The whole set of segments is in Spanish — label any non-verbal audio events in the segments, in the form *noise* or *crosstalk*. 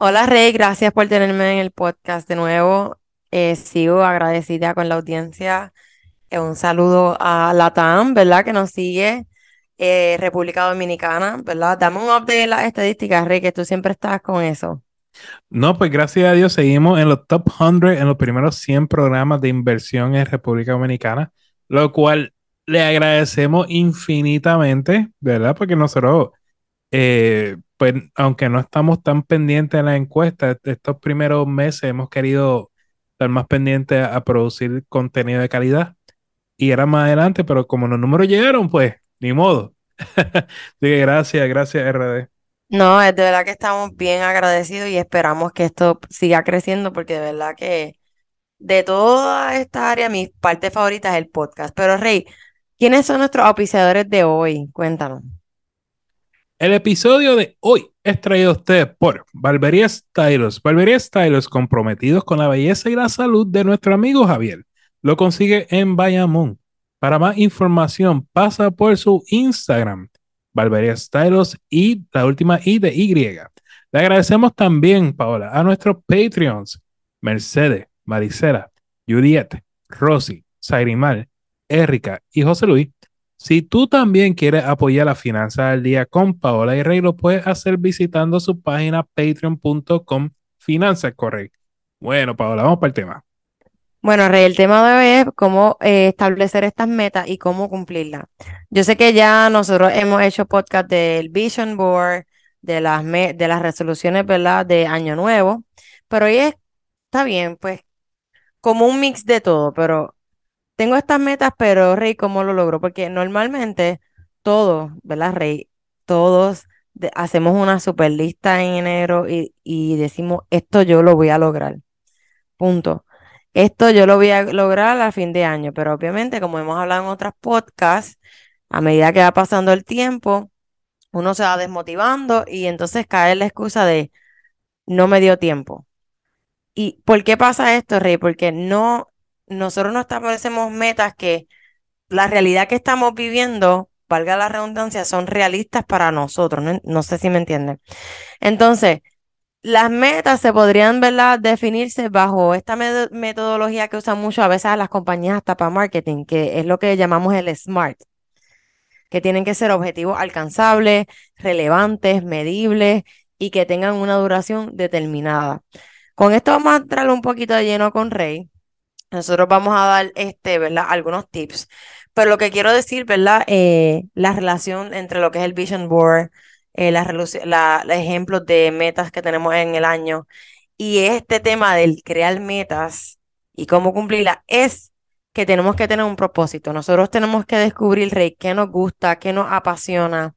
Hola, Rey. Gracias por tenerme en el podcast de nuevo. Eh, sigo agradecida con la audiencia. Eh, un saludo a Latam, ¿verdad? Que nos sigue. Eh, República Dominicana, ¿verdad? Dame un update de las estadísticas, Rey, que tú siempre estás con eso. No, pues gracias a Dios seguimos en los top 100, en los primeros 100 programas de inversión en República Dominicana, lo cual le agradecemos infinitamente, ¿verdad? Porque nosotros, eh, pues, aunque no estamos tan pendientes en la encuesta, estos primeros meses hemos querido estar más pendientes a, producir contenido de calidad. Y era más adelante, pero como los números llegaron, pues, ni modo. *laughs* Así que gracias, gracias, RD. No, es de verdad que estamos bien agradecidos y esperamos que esto siga creciendo porque de verdad que de toda esta área mi parte favorita es el podcast. Pero Rey, ¿Quiénes son nuestros auspiciadores de hoy? Cuéntanos. El episodio de hoy es traído a ustedes por Barbería Stylos. Barbería Stylos comprometidos con la belleza y la salud de nuestro amigo Javier. Lo consigue en Bayamón. Para más información, pasa por su Instagram, Barbería Stylos y la última I de Y. Le agradecemos también, Paola, a nuestros Patreons, Mercedes, Maricela, Juliet, Rosy, Sairimar, Erika y José Luis. Si tú también quieres apoyar la finanza del día con Paola y Rey, lo puedes hacer visitando su página patreon.com Finanzas. Bueno, Paola, vamos para el tema. Bueno, Rey, el tema de hoy es cómo eh, establecer estas metas y cómo cumplirlas. Yo sé que ya nosotros hemos hecho podcast del Vision Board, de las, de las resoluciones, ¿verdad? De Año Nuevo, pero hoy está bien, pues, como un mix de todo, pero tengo estas metas, pero Rey, ¿cómo lo logro? Porque normalmente todos, ¿verdad, Rey? Todos hacemos una super lista en enero y, y decimos, esto yo lo voy a lograr. Punto. Esto yo lo voy a lograr a fin de año, pero obviamente, como hemos hablado en otras podcasts, a medida que va pasando el tiempo, uno se va desmotivando y entonces cae la excusa de no me dio tiempo. ¿Y por qué pasa esto, Rey? Porque no nosotros no establecemos metas que la realidad que estamos viviendo, valga la redundancia, son realistas para nosotros. No, sé si me entienden. Entonces, las metas se podrían ¿verdad? definirse bajo esta metodología que usan mucho a veces las compañías hasta para marketing, que es lo que llamamos el SMART, que tienen que ser objetivos alcanzables, relevantes, medibles y que tengan una duración determinada. Con esto vamos a entrar un poquito de lleno con Rey, nosotros vamos a dar este, ¿verdad? algunos tips. Pero lo que quiero decir, ¿verdad? Eh, la relación entre lo que es el Vision Board, eh, la, ejemplos de metas que tenemos en el año y este tema del crear metas y cómo cumplirlas es que tenemos que tener un propósito. Nosotros tenemos que descubrir, Rey, qué nos gusta, qué nos apasiona,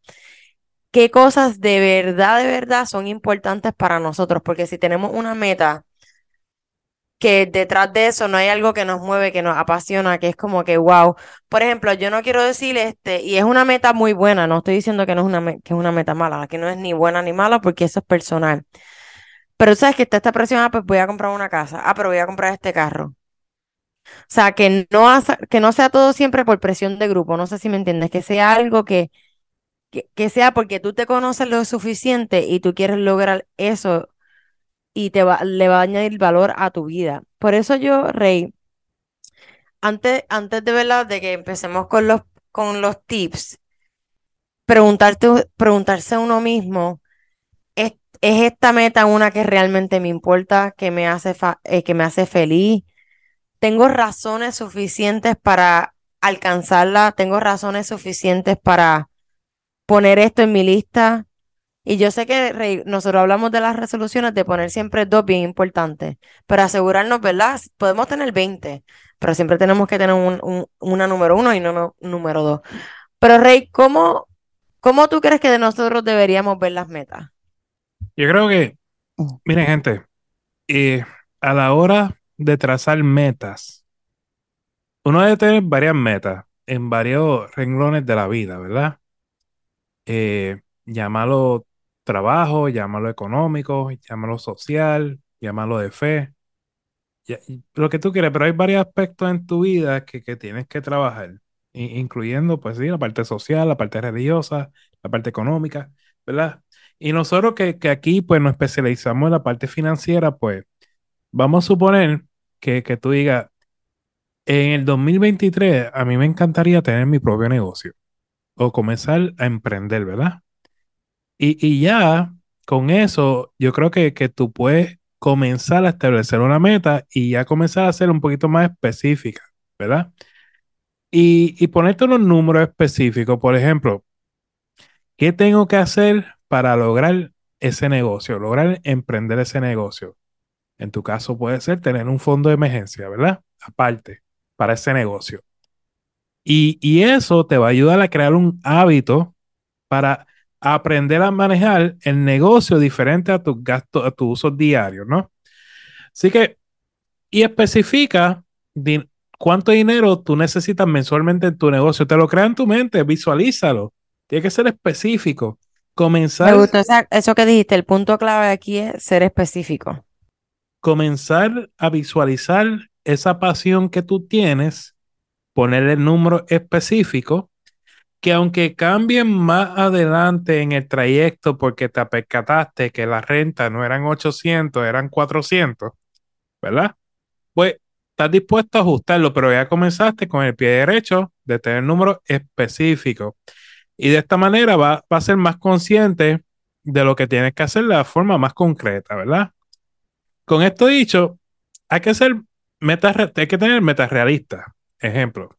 qué cosas de verdad, de verdad son importantes para nosotros. Porque si tenemos una meta que detrás de eso no hay algo que nos mueve, que nos apasiona, que es como que wow. Por ejemplo, yo no quiero decir este, y es una meta muy buena, no estoy diciendo que no es una, que es una meta mala, que no es ni buena ni mala porque eso es personal. Pero sabes que está esta presión, ah, pues voy a comprar una casa, ah, pero voy a comprar este carro. O sea, que no, que no sea todo siempre por presión de grupo, no sé si me entiendes, que sea algo que, que, que sea porque tú te conoces lo suficiente y tú quieres lograr eso y te va, le va a añadir valor a tu vida. Por eso yo, Rey, antes, antes de verdad de que empecemos con los, con los tips, preguntarte, preguntarse a uno mismo, ¿es, esta meta una que realmente me importa, que me hace, eh, que me hace feliz? ¿Tengo razones suficientes para alcanzarla? ¿Tengo razones suficientes para poner esto en mi lista? Y yo sé que nosotros hablamos de las resoluciones de poner siempre dos bien importantes, pero asegurarnos, ¿verdad? Podemos tener 20, pero siempre tenemos que tener un, una número uno y no, número dos. Pero Rey, ¿cómo, ¿cómo tú crees que de nosotros deberíamos ver las metas? Yo creo que, mm. miren gente, eh, a la hora de trazar metas, uno debe tener varias metas en varios renglones de la vida, ¿verdad? Eh, llámalo trabajo, llámalo económico, llámalo social, llámalo de fe, lo que tú quieres, pero hay varios aspectos en tu vida que, que tienes que trabajar, incluyendo, pues sí, la parte social, la parte religiosa, la parte económica, ¿verdad? Y nosotros que, que aquí, pues, nos especializamos en la parte financiera, pues, vamos a suponer que, que tú digas, en el 2023 a mí me encantaría tener mi propio negocio o comenzar a emprender, ¿verdad? Y, y ya con eso, yo creo que, que tú puedes comenzar a establecer una meta y ya comenzar a ser un poquito más específica, ¿verdad? Y, y ponerte unos números específicos, por ejemplo, ¿qué tengo que hacer para lograr ese negocio, lograr emprender ese negocio? En tu caso puede ser tener un fondo de emergencia, ¿verdad? Aparte, para ese negocio. Y, y eso te va a ayudar a crear un hábito para aprender a manejar el negocio diferente a tus gastos, a tus usos diarios, ¿no? Así que, y especifica cuánto dinero tú necesitas mensualmente en tu negocio. Te lo crea en tu mente, visualízalo. Tiene que ser específico. Comenzar. Me gustó eso que dijiste. El punto clave aquí es ser específico. Comenzar a visualizar esa pasión que tú tienes, poner el número específico que aunque cambien más adelante en el trayecto porque te percataste que la renta no eran 800, eran 400, ¿verdad? Pues estás dispuesto a ajustarlo, pero ya comenzaste con el pie derecho de tener números específicos. Y de esta manera va, a ser más consciente de lo que tienes que hacer de la forma más concreta, ¿verdad? Con esto dicho, hay que hacer metas, hay que tener metas realistas. Ejemplo,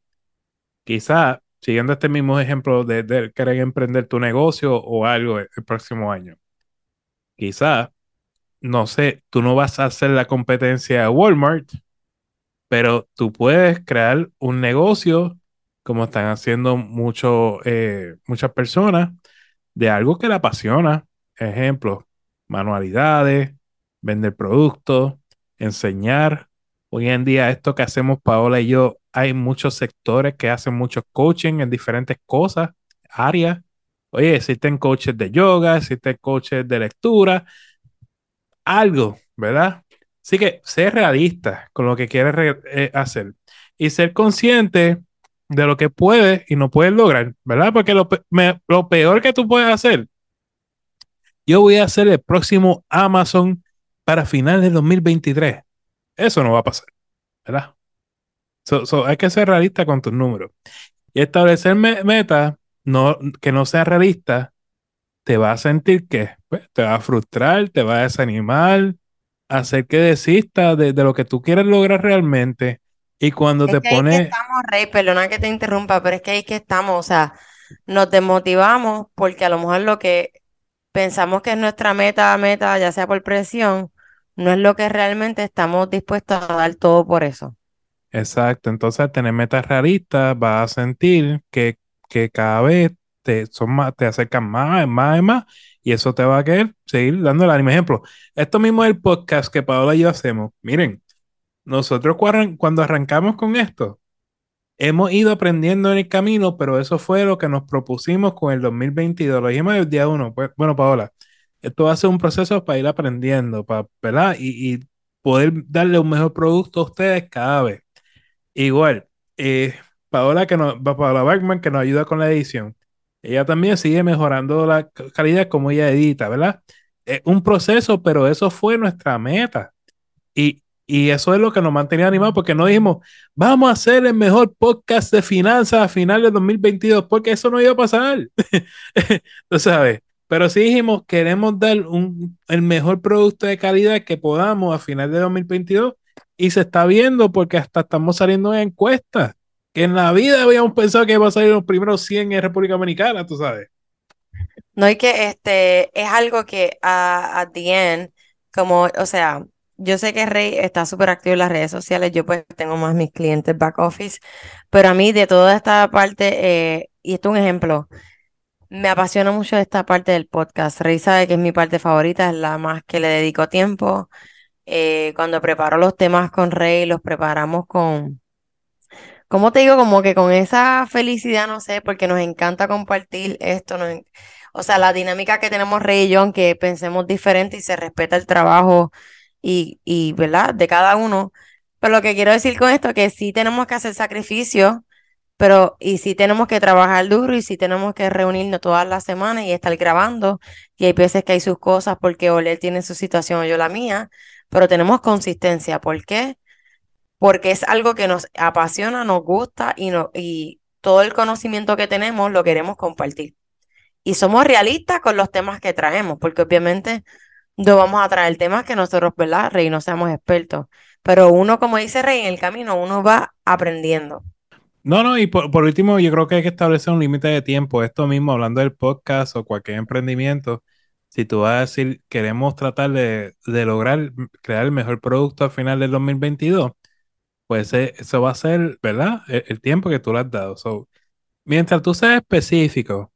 quizá siguiendo este mismo ejemplo de, querer emprender tu negocio o algo el, próximo año. Quizá, no sé, tú no vas a hacer la competencia a Walmart, pero tú puedes crear un negocio como están haciendo mucho, eh, muchas personas de algo que le apasiona. Ejemplo, manualidades, vender productos, enseñar. Hoy en día esto que hacemos Paola y yo hay muchos sectores que hacen mucho coaching en diferentes cosas, áreas. Oye, existen coaches de yoga, existen coaches de lectura, algo, ¿verdad? Así que ser realista con lo que quieres eh, hacer y ser consciente de lo que puedes y no puedes lograr, ¿verdad? Porque lo, lo peor que tú puedes hacer, yo voy a hacer el próximo Amazon para finales de 2023. Eso no va a pasar, ¿verdad? Hay que ser realista con tus números. Y establecer metas no, que no sean realistas te va a sentir que pues, te va a frustrar, te va a desanimar, hacer que desistas de, lo que tú quieres lograr realmente. Y cuando te pones. que estamos, Rey, perdona que te interrumpa, pero es que ahí que estamos, o sea, nos desmotivamos porque a lo mejor lo que pensamos que es nuestra meta, meta, ya sea por presión, no es lo que realmente estamos dispuestos a dar todo por eso. Exacto, entonces al tener metas realistas vas a sentir que, que cada vez te, son más, te acercan más, más y más, y eso te va a querer seguir dando el ánimo. Ejemplo, esto mismo es el podcast que Paola y yo hacemos. Miren, nosotros cuando arrancamos con esto, hemos ido aprendiendo en el camino, pero eso fue lo que nos propusimos con el 2022. Lo dijimos el día uno. Pues, bueno, Paola, esto va a ser un proceso para ir aprendiendo, para, ¿verdad? Y, y poder darle un mejor producto a ustedes cada vez. Igual, eh, Paola, que nos, Paola Bergman, que nos ayuda con la edición. Ella también sigue mejorando la calidad como ella edita, ¿verdad? Es un proceso, pero eso fue nuestra meta. Y, y eso es lo que nos mantenía animados, porque no dijimos, vamos a hacer el mejor podcast de finanzas a finales de 2022, porque eso no iba a pasar. *laughs* Tú sabes. Pero sí dijimos, queremos dar un, el mejor producto de calidad que podamos a finales de 2022 y se está viendo porque hasta estamos saliendo en encuestas. Que en la vida habíamos pensado que iba a salir los primeros 100 en República Dominicana, tú sabes. No, hay que este es algo que a, a the end, como, o sea, yo sé que Rey está súper activo en las redes sociales, yo pues tengo más mis clientes back office, pero a mí de toda esta parte, eh, y esto es un ejemplo, me apasiona mucho esta parte del podcast. Rey sabe que es mi parte favorita, es la más que le dedico tiempo. Eh, cuando preparo los temas con Rey, los preparamos con, ¿cómo te digo? Como que con esa felicidad, no sé, porque nos encanta compartir esto, o sea, la dinámica que tenemos Rey y yo, aunque pensemos diferente y se respeta el trabajo y, y, ¿verdad? De cada uno. Pero lo que quiero decir con esto es que sí tenemos que hacer sacrificios, pero y sí tenemos que trabajar duro y sí tenemos que reunirnos todas las semanas y estar grabando. Y hay veces que hay sus cosas porque Oler tiene su situación o yo la mía, pero tenemos consistencia. ¿Por qué? Porque es algo que nos apasiona, nos gusta y, no, y todo el conocimiento que tenemos lo queremos compartir. Y somos realistas con los temas que traemos, porque obviamente no vamos a traer temas que nosotros, ¿verdad, Rey? No seamos expertos. Pero uno, como dice Rey, en el camino uno va aprendiendo. No, no, y por, último, yo creo que hay que establecer un límite de tiempo. Esto mismo, hablando del podcast o cualquier emprendimiento, si tú vas a decir, queremos tratar de, lograr crear el mejor producto al final del 2022, pues eh, eso va a ser, ¿verdad? El, tiempo que tú le has dado. mientras tú seas específico,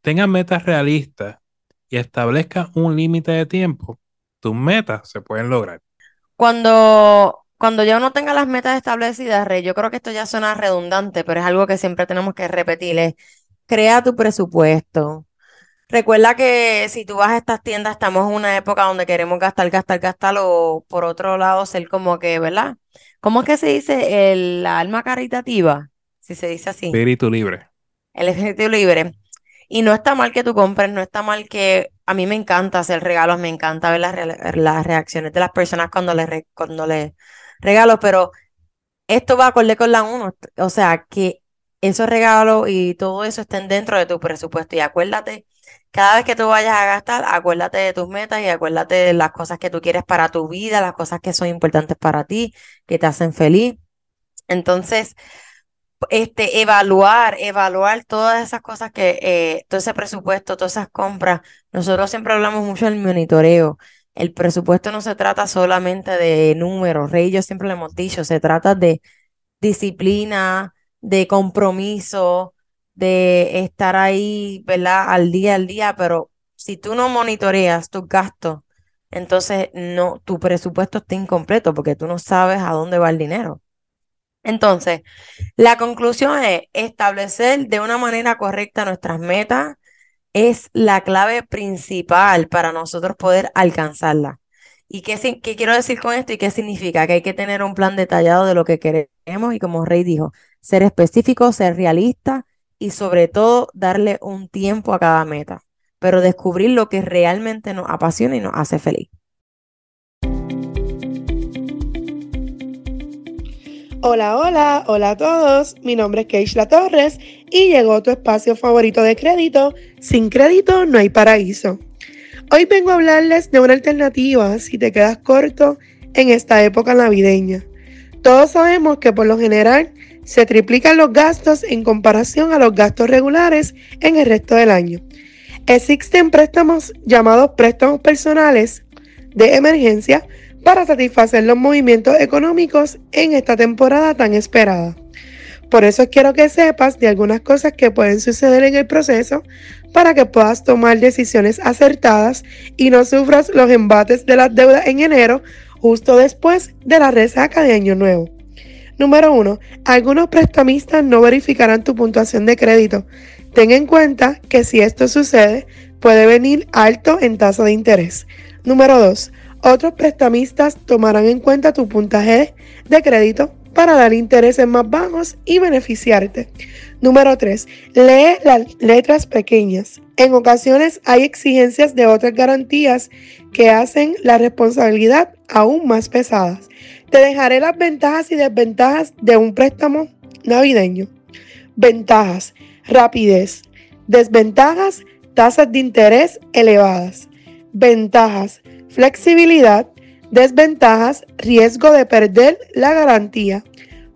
tengas metas realistas y establezcas un límite de tiempo, tus metas se pueden lograr. Cuando, cuando ya uno tenga las metas establecidas, Rey, yo creo que esto ya suena redundante, pero es algo que siempre tenemos que repetir, crea tu presupuesto. Recuerda que si tú vas a estas tiendas, estamos en una época donde queremos gastar, gastar, gastar, o por otro lado, ser como que, ¿verdad? ¿Cómo es que se dice el alma caritativa? Si se dice así. Espíritu libre. El espíritu libre. Y no está mal que tú compres, no está mal que a mí me encanta hacer regalos, me encanta ver las, las reacciones de las personas cuando les, cuando les regalo, pero esto va a acorde con la uno, o sea, que esos regalos y todo eso estén dentro de tu presupuesto. Y acuérdate, cada vez que tú vayas a gastar, acuérdate de tus metas y acuérdate de las cosas que tú quieres para tu vida, las cosas que son importantes para ti, que te hacen feliz. Entonces, este, evaluar, evaluar todas esas cosas que, eh, todo ese presupuesto, todas esas compras. Nosotros siempre hablamos mucho del monitoreo. El presupuesto no se trata solamente de números, Rey, yo siempre lo hemos dicho, se trata de disciplina, de compromiso, de estar ahí, ¿verdad? Al día al día, pero si tú no monitoreas tus gastos, entonces no, tu presupuesto está incompleto porque tú no sabes a dónde va el dinero. Entonces, la conclusión es establecer de una manera correcta nuestras metas es la clave principal para nosotros poder alcanzarla. ¿Y qué, qué, quiero decir con esto y qué significa? Que hay que tener un plan detallado de lo que queremos y como Rey dijo, ser específico, ser realista y sobre todo darle un tiempo a cada meta, pero descubrir lo que realmente nos apasiona y nos hace feliz. Hola, hola, hola a todos. Mi nombre es Keishla Torres y llegó tu espacio favorito de crédito. Sin crédito no hay paraíso. Hoy vengo a hablarles de una alternativa si te quedas corto en esta época navideña. Todos sabemos que por lo general se triplican los gastos en comparación a los gastos regulares en el resto del año. Existen préstamos llamados préstamos personales de emergencia para satisfacer los movimientos económicos en esta temporada tan esperada. Por eso quiero que sepas de algunas cosas que pueden suceder en el proceso para que puedas tomar decisiones acertadas y no sufras los embates de las deudas en enero justo después de la resaca de Año Nuevo. Número 1. Algunos prestamistas no verificarán tu puntuación de crédito. Ten en cuenta que si esto sucede, puede venir alto en tasa de interés. Número 2. Otros prestamistas tomarán en cuenta tu puntaje de crédito para dar intereses más bajos y beneficiarte. Número 3. Lee las letras pequeñas. En ocasiones hay exigencias de otras garantías que hacen la responsabilidad aún más pesadas. Te dejaré las ventajas y desventajas de un préstamo navideño. Ventajas. Rapidez. Desventajas. Tasas de interés elevadas. Ventajas flexibilidad, desventajas, riesgo de perder la garantía,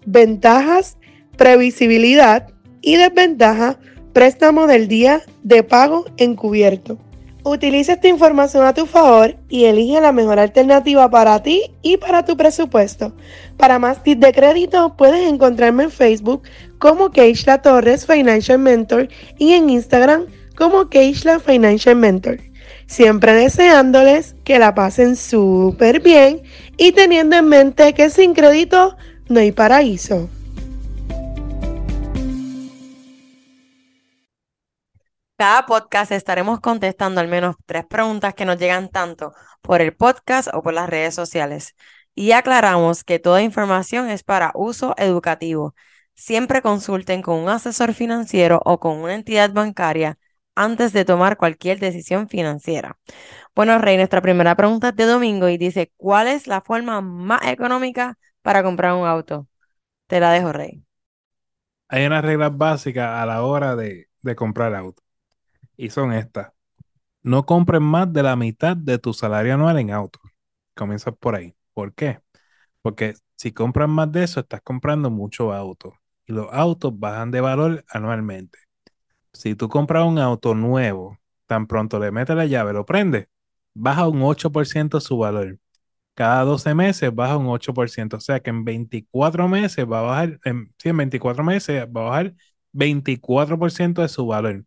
ventajas, previsibilidad y desventaja, préstamo del día de pago encubierto. Utiliza esta información a tu favor y elige la mejor alternativa para ti y para tu presupuesto. Para más tips de crédito puedes encontrarme en Facebook como Keishla Torres Financial Mentor y en Instagram como Keishla Financial Mentor siempre deseándoles que la pasen súper bien y teniendo en mente que sin crédito no hay paraíso. Cada podcast estaremos contestando al menos tres preguntas que nos llegan tanto por el podcast o por las redes sociales. Y aclaramos que toda información es para uso educativo. Siempre consulten con un asesor financiero o con una entidad bancaria antes de tomar cualquier decisión financiera. Bueno, Rey, nuestra primera pregunta es de domingo y dice, ¿cuál es la forma más económica para comprar un auto? Te la dejo, Rey. Hay unas reglas básicas a la hora de, de comprar auto. Y son estas. No compres más de la mitad de tu salario anual en auto. Comienza por ahí. ¿Por qué? Porque si compras más de eso, estás comprando mucho auto. Y los autos bajan de valor anualmente. Si tú compras un auto nuevo, tan pronto le metes la llave, lo prendes, baja un 8% su valor. Cada 12 meses baja un 8%. O sea que en 24 meses va a bajar, sí, en 24 meses va a bajar 24% de su valor.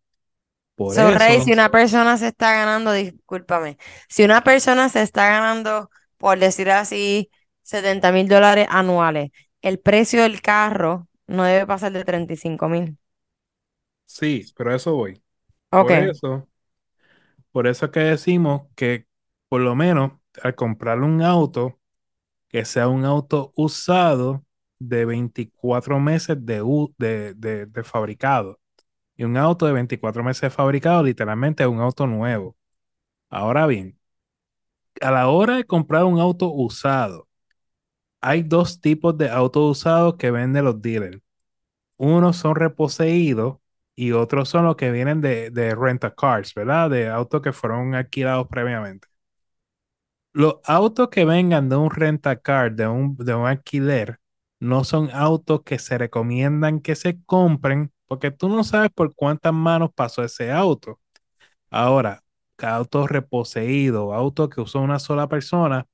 Por So, Rey, eso, si una persona se está ganando, discúlpame, si una persona se está ganando, por decir así, 70 mil dólares anuales, el precio del carro no debe pasar de 35 mil. sí, pero a eso voy. Ok. Por eso, por eso es que decimos que por lo menos al comprar un auto, que sea un auto usado de 24 meses de, de, de- de fabricado. Y un auto de 24 meses fabricado literalmente un auto nuevo. Ahora bien, a la hora de comprar un auto usado, hay dos tipos de autos usados que venden los dealers. Unos son reposeídos y otros son los que vienen de, de rent cars, ¿verdad? De autos que fueron alquilados previamente. Los autos que vengan de un rent-a-car, de un, de un alquiler, no son autos que se recomiendan que se compren porque tú no sabes por cuántas manos pasó ese auto. Ahora, auto reposeído, auto que usó una sola persona,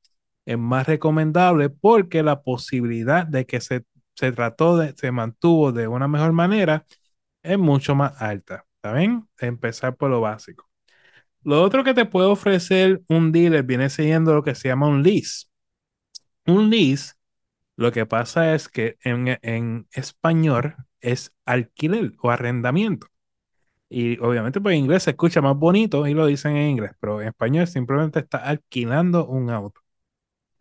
es más recomendable porque la posibilidad de que se, se trató de, se mantuvo de una mejor manera es mucho más alta. ¿Está bien? Empezar por lo básico. Lo otro que te puede ofrecer un dealer viene siendo lo que se llama un lease. Un lease, lo que pasa es que en, en español es alquiler o arrendamiento. Y obviamente pues en inglés se escucha más bonito y lo dicen en inglés, pero en español simplemente está alquilando un auto.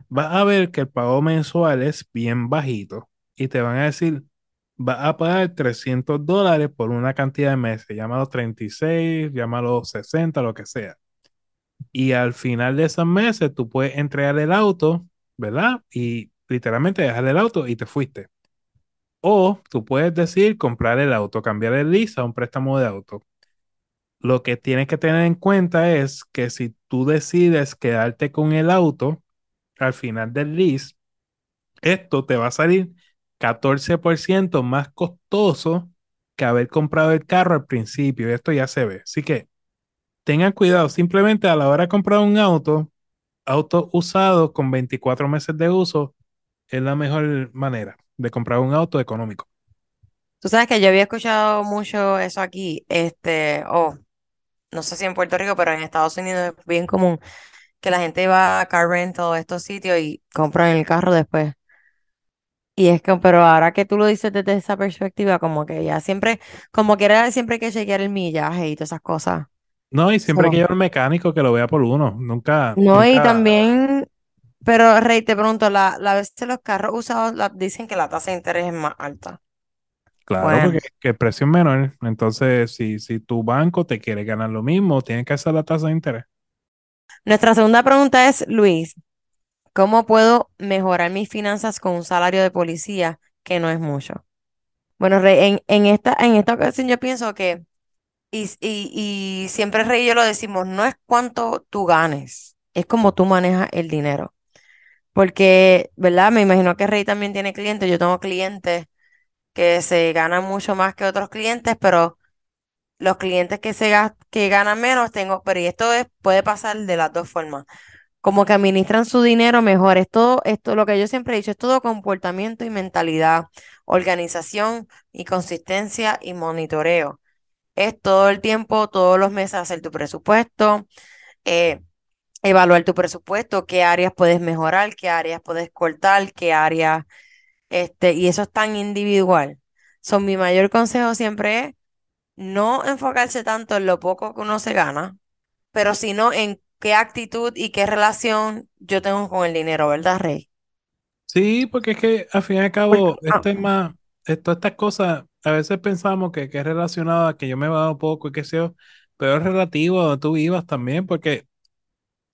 Vas a ver que el pago mensual es bien bajito y te van a decir, vas a pagar 300 dólares por una cantidad de meses, llámalo 36, llámalo 60, lo que sea. Y al final de esos meses tú puedes entregar el auto, ¿verdad? Y literalmente dejar el auto y te fuiste. O tú puedes decir comprar el auto, cambiar el lease a un préstamo de auto. Lo que tienes que tener en cuenta es que si tú decides quedarte con el auto al final del lease, esto te va a salir 14% más costoso que haber comprado el carro al principio. Esto ya se ve. Así que tengan cuidado. Simplemente a la hora de comprar un auto, auto usado con 24 meses de uso, es la mejor manera de comprar un auto económico. Tú sabes que yo había escuchado mucho eso aquí, este, oh, no sé si en Puerto Rico, pero en Estados Unidos es bien común que la gente va a car rental, estos sitios y compran el carro después. Y es que, pero ahora que tú lo dices desde esa perspectiva, como que ya siempre, como que era siempre hay que chequear el millaje y todas esas cosas. No, y siempre hay que llevar un mecánico que lo vea por uno. Nunca, no, y nunca. también, pero Rey, te pregunto, la, la vez de los carros usados la- dicen que la tasa de interés es más alta. Claro, Bueno, porque que el precio es menor. Entonces, si, si tu banco te quiere ganar lo mismo, tienes que hacer la tasa de interés. nuestra segunda pregunta es, Luis, ¿cómo puedo mejorar mis finanzas con un salario de policía que no es mucho? Bueno, Rey, en, en esta, en esta ocasión yo pienso que, y, y, y siempre Rey y yo lo decimos, no es cuánto tú ganes, es como tú manejas el dinero. Porque, ¿verdad? Me imagino que Rey también tiene clientes, yo tengo clientes que se ganan mucho más que otros clientes, pero los clientes que se que ganan menos tengo, pero y esto es, puede pasar de las dos formas. Como que administran su dinero mejor. Es todo, esto, lo que yo siempre he dicho, es todo comportamiento y mentalidad, organización y consistencia y monitoreo. Es todo el tiempo, todos los meses hacer tu presupuesto, eh, evaluar tu presupuesto, qué áreas puedes mejorar, qué áreas puedes cortar, qué áreas, este, y eso es tan individual. Son mi mayor consejo siempre es no enfocarse tanto en lo poco que uno se gana, pero sino en qué actitud y qué relación yo tengo con el dinero, ¿verdad, Rey? Sí, porque es que al fin y al cabo, este más, todas estas cosas, a veces pensamos que, que es relacionado a que yo me he dado poco y que sea, pero es relativo a donde tú vivas también, porque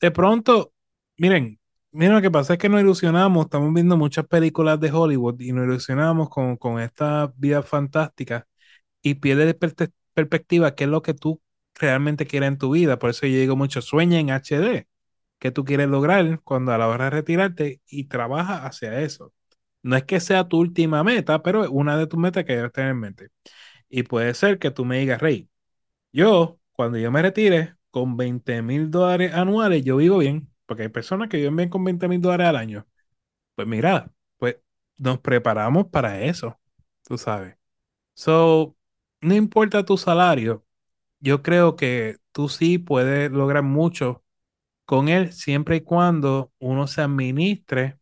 de pronto, miren, miren lo que pasa es que nos ilusionamos, estamos viendo muchas películas de Hollywood y nos ilusionamos con, con esta vida fantástica y pierde de perspectiva qué es lo que tú realmente quieres en tu vida. Por eso yo digo mucho, sueña en HD, que tú quieres lograr cuando a la hora de retirarte y trabaja hacia eso. No es que sea tu última meta, pero es una de tus metas que debes tener en mente. Y puede ser que tú me digas, Rey, yo, cuando yo me retire, con 20 mil dólares anuales, yo vivo bien, porque hay personas que viven bien con 20 mil dólares al año. Pues mira, pues nos preparamos para eso, tú sabes. So, no importa tu salario, yo creo que tú sí puedes lograr mucho con él siempre y cuando uno se administre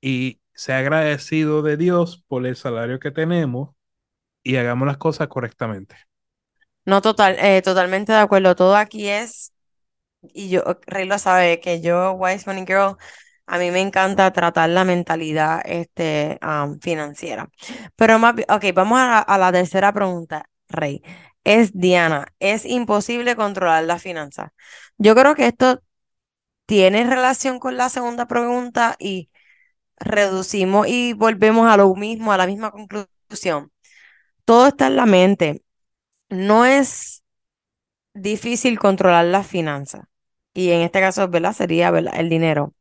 y sea agradecido de Dios por el salario que tenemos y hagamos las cosas correctamente. No, total, eh, totalmente de acuerdo. Todo aquí es, y yo, Rey lo sabe, que yo, Wise Money Girl, a mí me encanta tratar la mentalidad este, financiera. Pero más, ok, vamos a, a la tercera pregunta, Rey. Es Diana, es imposible controlar la finanza. Yo creo que esto tiene relación con la segunda pregunta y reducimos y volvemos a lo mismo, a la misma conclusión. Todo está en la mente. No es difícil controlar la finanza. Y en este caso, ¿verdad? Sería el dinero.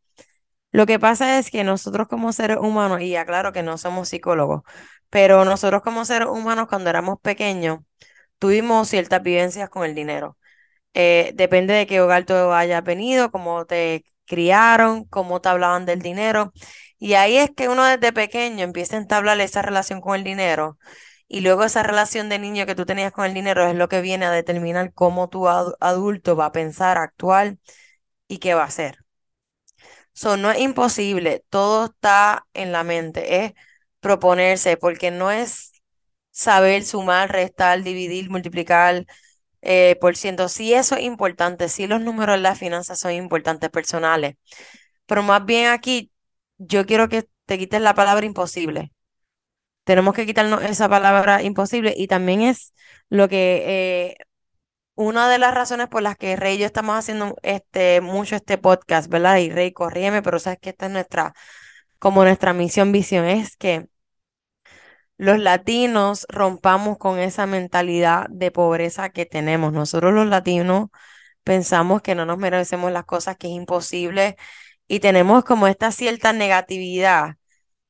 Lo que pasa es que nosotros como seres humanos, y aclaro que no somos psicólogos, pero nosotros como seres humanos cuando éramos pequeños, tuvimos ciertas vivencias con el dinero. Eh, depende de qué hogar tú hayas venido, cómo te criaron, cómo te hablaban del dinero. Y ahí es que uno desde pequeño empieza a entablar esa relación con el dinero. Y luego esa relación de niño que tú tenías con el dinero es lo que viene a determinar cómo tu adulto va a pensar, actuar y qué va a hacer. So, no es imposible, todo está en la mente, es proponerse, porque no es saber sumar, restar, dividir, multiplicar eh, por ciento. Sí, eso es importante, sí los números de las finanzas son importantes personales, pero más bien aquí yo quiero que te quites la palabra imposible. Tenemos que quitarnos esa palabra imposible y también es lo que eh, una de las razones por las que Rey y yo estamos haciendo este, mucho este podcast, ¿verdad? Y Rey, corríeme, pero sabes que esta es nuestra, como nuestra misión, visión, es que los latinos rompamos con esa mentalidad de pobreza que tenemos. Nosotros los latinos pensamos que no nos merecemos las cosas, que es imposible y tenemos como esta cierta negatividad.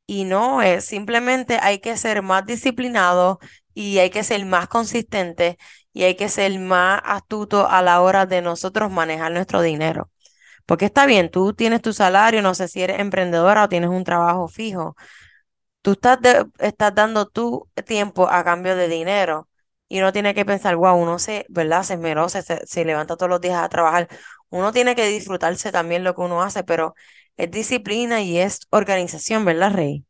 Y no es, simplemente hay que ser más disciplinado y hay que ser más consistente y hay que ser más astuto a la hora de nosotros manejar nuestro dinero. Porque está bien, tú tienes tu salario, no sé si eres emprendedora o tienes un trabajo fijo. Tú estás, estás dando tu tiempo a cambio de dinero y uno tiene que pensar, wow, uno se, ¿verdad? Se esmeró, se, se levanta todos los días a trabajar. Uno tiene que disfrutarse también lo que uno hace, pero es disciplina y es organización, ¿verdad, Rey?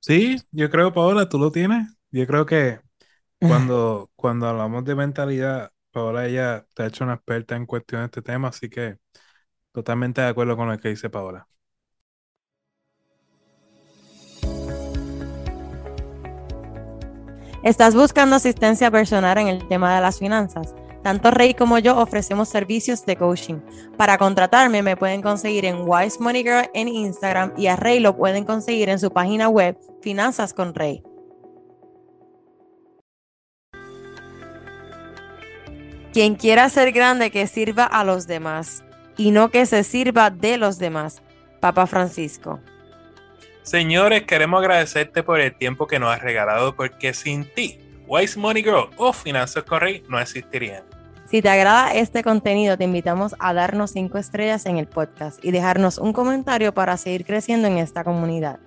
Sí, yo creo, Paola, tú lo tienes. Yo creo que *laughs* cuando, cuando hablamos de mentalidad, Paola ella te ha hecho una experta en cuestión de este tema, así que totalmente de acuerdo con lo que dice Paola. ¿Estás buscando asistencia personal en el tema de las finanzas? Tanto Rey como yo ofrecemos servicios de coaching. Para contratarme me pueden conseguir en Wise Money Girl en Instagram y a Rey lo pueden conseguir en su página web Finanzas con Rey. Quien quiera ser grande, que sirva a los demás y no que se sirva de los demás. Papa Francisco. Señores, queremos agradecerte por el tiempo que nos has regalado porque sin ti, Wise Money Girl o Finanzas Correy no existirían. Si te agrada este contenido, te invitamos a darnos cinco estrellas en el podcast y dejarnos un comentario para seguir creciendo en esta comunidad.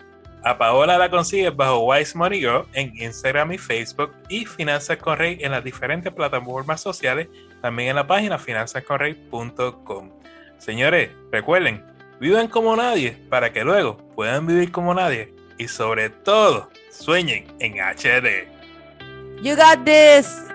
A Paola la consigues bajo Wise Money Girl en Instagram y Facebook y Finanzas en las diferentes plataformas sociales, también en la página finanzascorrey.com. Señores, recuerden, vivan como nadie para que luego puedan vivir como nadie y sobre todo sueñen en HD. You got this.